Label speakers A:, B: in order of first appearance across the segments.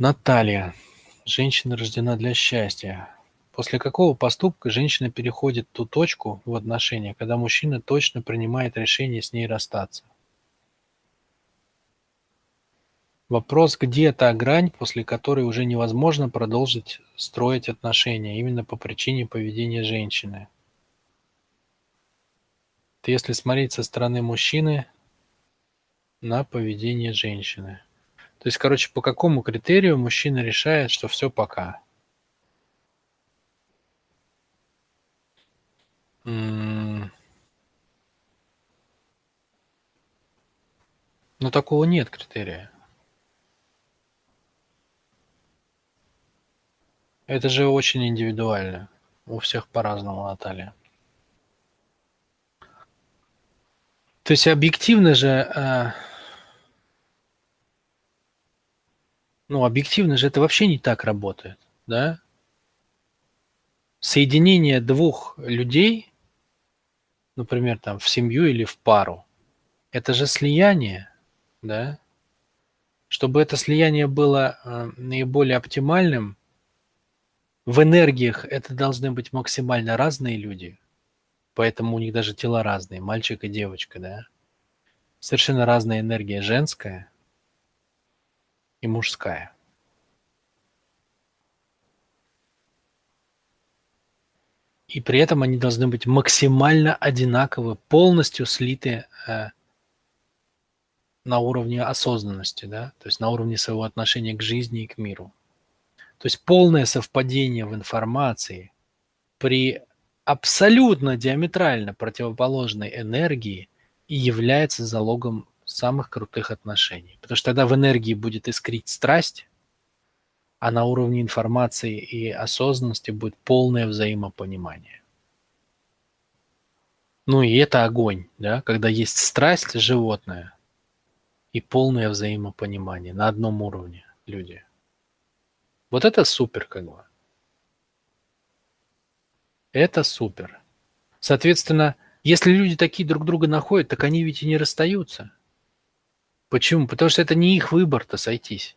A: Наталья. Женщина рождена для счастья. После какого поступка женщина переходит ту точку в отношениях, когда мужчина точно принимает решение с ней расстаться? Вопрос, где та грань, после которой уже невозможно продолжить строить отношения, именно по причине поведения женщины. Это если смотреть со стороны мужчины на поведение женщины. То есть, короче, по какому критерию мужчина решает, что все пока? М. Ну, такого нет критерия. Это же очень индивидуально. У всех по-разному, Наталья. То есть объективно же, э, ну, объективно же это вообще не так работает, да? Соединение двух людей, например, там в семью или в пару, это же слияние, да? Чтобы это слияние было э, наиболее оптимальным, в энергиях это должны быть максимально разные люди, поэтому у них даже тела разные, мальчик и девочка, да? Совершенно разная энергия женская и мужская. И при этом они должны быть максимально одинаковы, полностью слиты э, на уровне осознанности, да, то есть на уровне своего отношения к жизни и к миру. То есть полное совпадение в информации при абсолютно диаметрально противоположной энергии и является залогом самых крутых отношений. Потому что тогда в энергии будет искрить страсть, а на уровне информации и осознанности будет полное взаимопонимание. Ну и это огонь, да, когда есть страсть животная и полное взаимопонимание на одном уровне люди. Вот это супер как бы. Это супер. Соответственно, если люди такие друг друга находят, так они ведь и не расстаются. Почему? Потому что это не их выбор-то сойтись.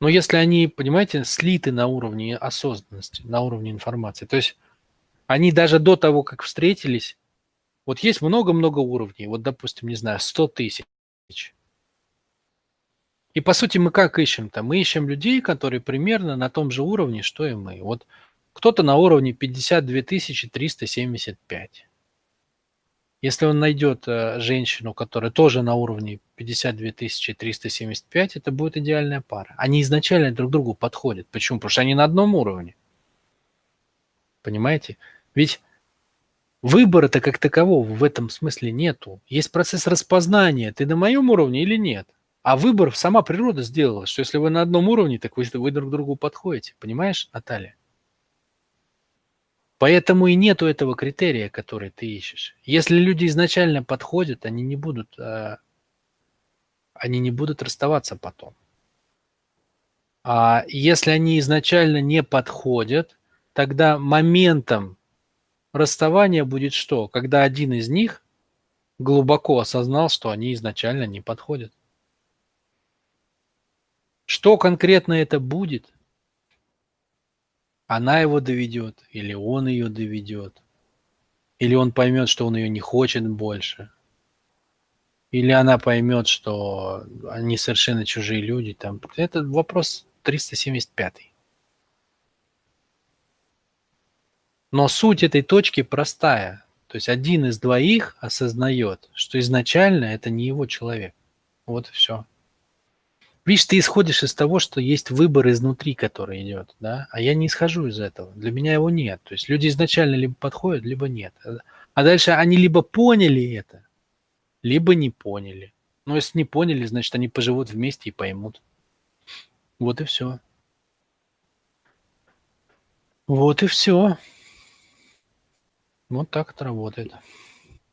A: Но если они, понимаете, слиты на уровне осознанности, на уровне информации, то есть они даже до того, как встретились, вот есть много-много уровней, вот, допустим, не знаю, 100 тысяч. И по сути мы как ищем-то? Мы ищем людей, которые примерно на том же уровне, что и мы. Вот кто-то на уровне 52 375. Если он найдет э, женщину, которая тоже на уровне 52 375, это будет идеальная пара. Они изначально друг другу подходят. Почему? Потому что они на одном уровне. Понимаете? Ведь выбора-то как такового в этом смысле нету. Есть процесс распознания, ты на моем уровне или нет. А выбор сама природа сделала, что если вы на одном уровне, так вы, вы друг другу подходите. Понимаешь, Наталья? Поэтому и нету этого критерия, который ты ищешь. Если люди изначально подходят, они не будут, э, они не будут расставаться потом. А если они изначально не подходят, тогда моментом расставания будет что? Когда один из них глубоко осознал, что они изначально не подходят. Что конкретно это будет? Она его доведет, или он ее доведет, или он поймет, что он ее не хочет больше, или она поймет, что они совершенно чужие люди. Там. Это вопрос 375. Но суть этой точки простая. То есть один из двоих осознает, что изначально это не его человек. Вот все. Видишь, ты исходишь из того, что есть выбор изнутри, который идет, да, а я не исхожу из этого. Для меня его нет. То есть люди изначально либо подходят, либо нет. А дальше они либо поняли это, либо не поняли. Но если не поняли, значит, они поживут вместе и поймут. Вот и все. Вот и все. Вот так это работает.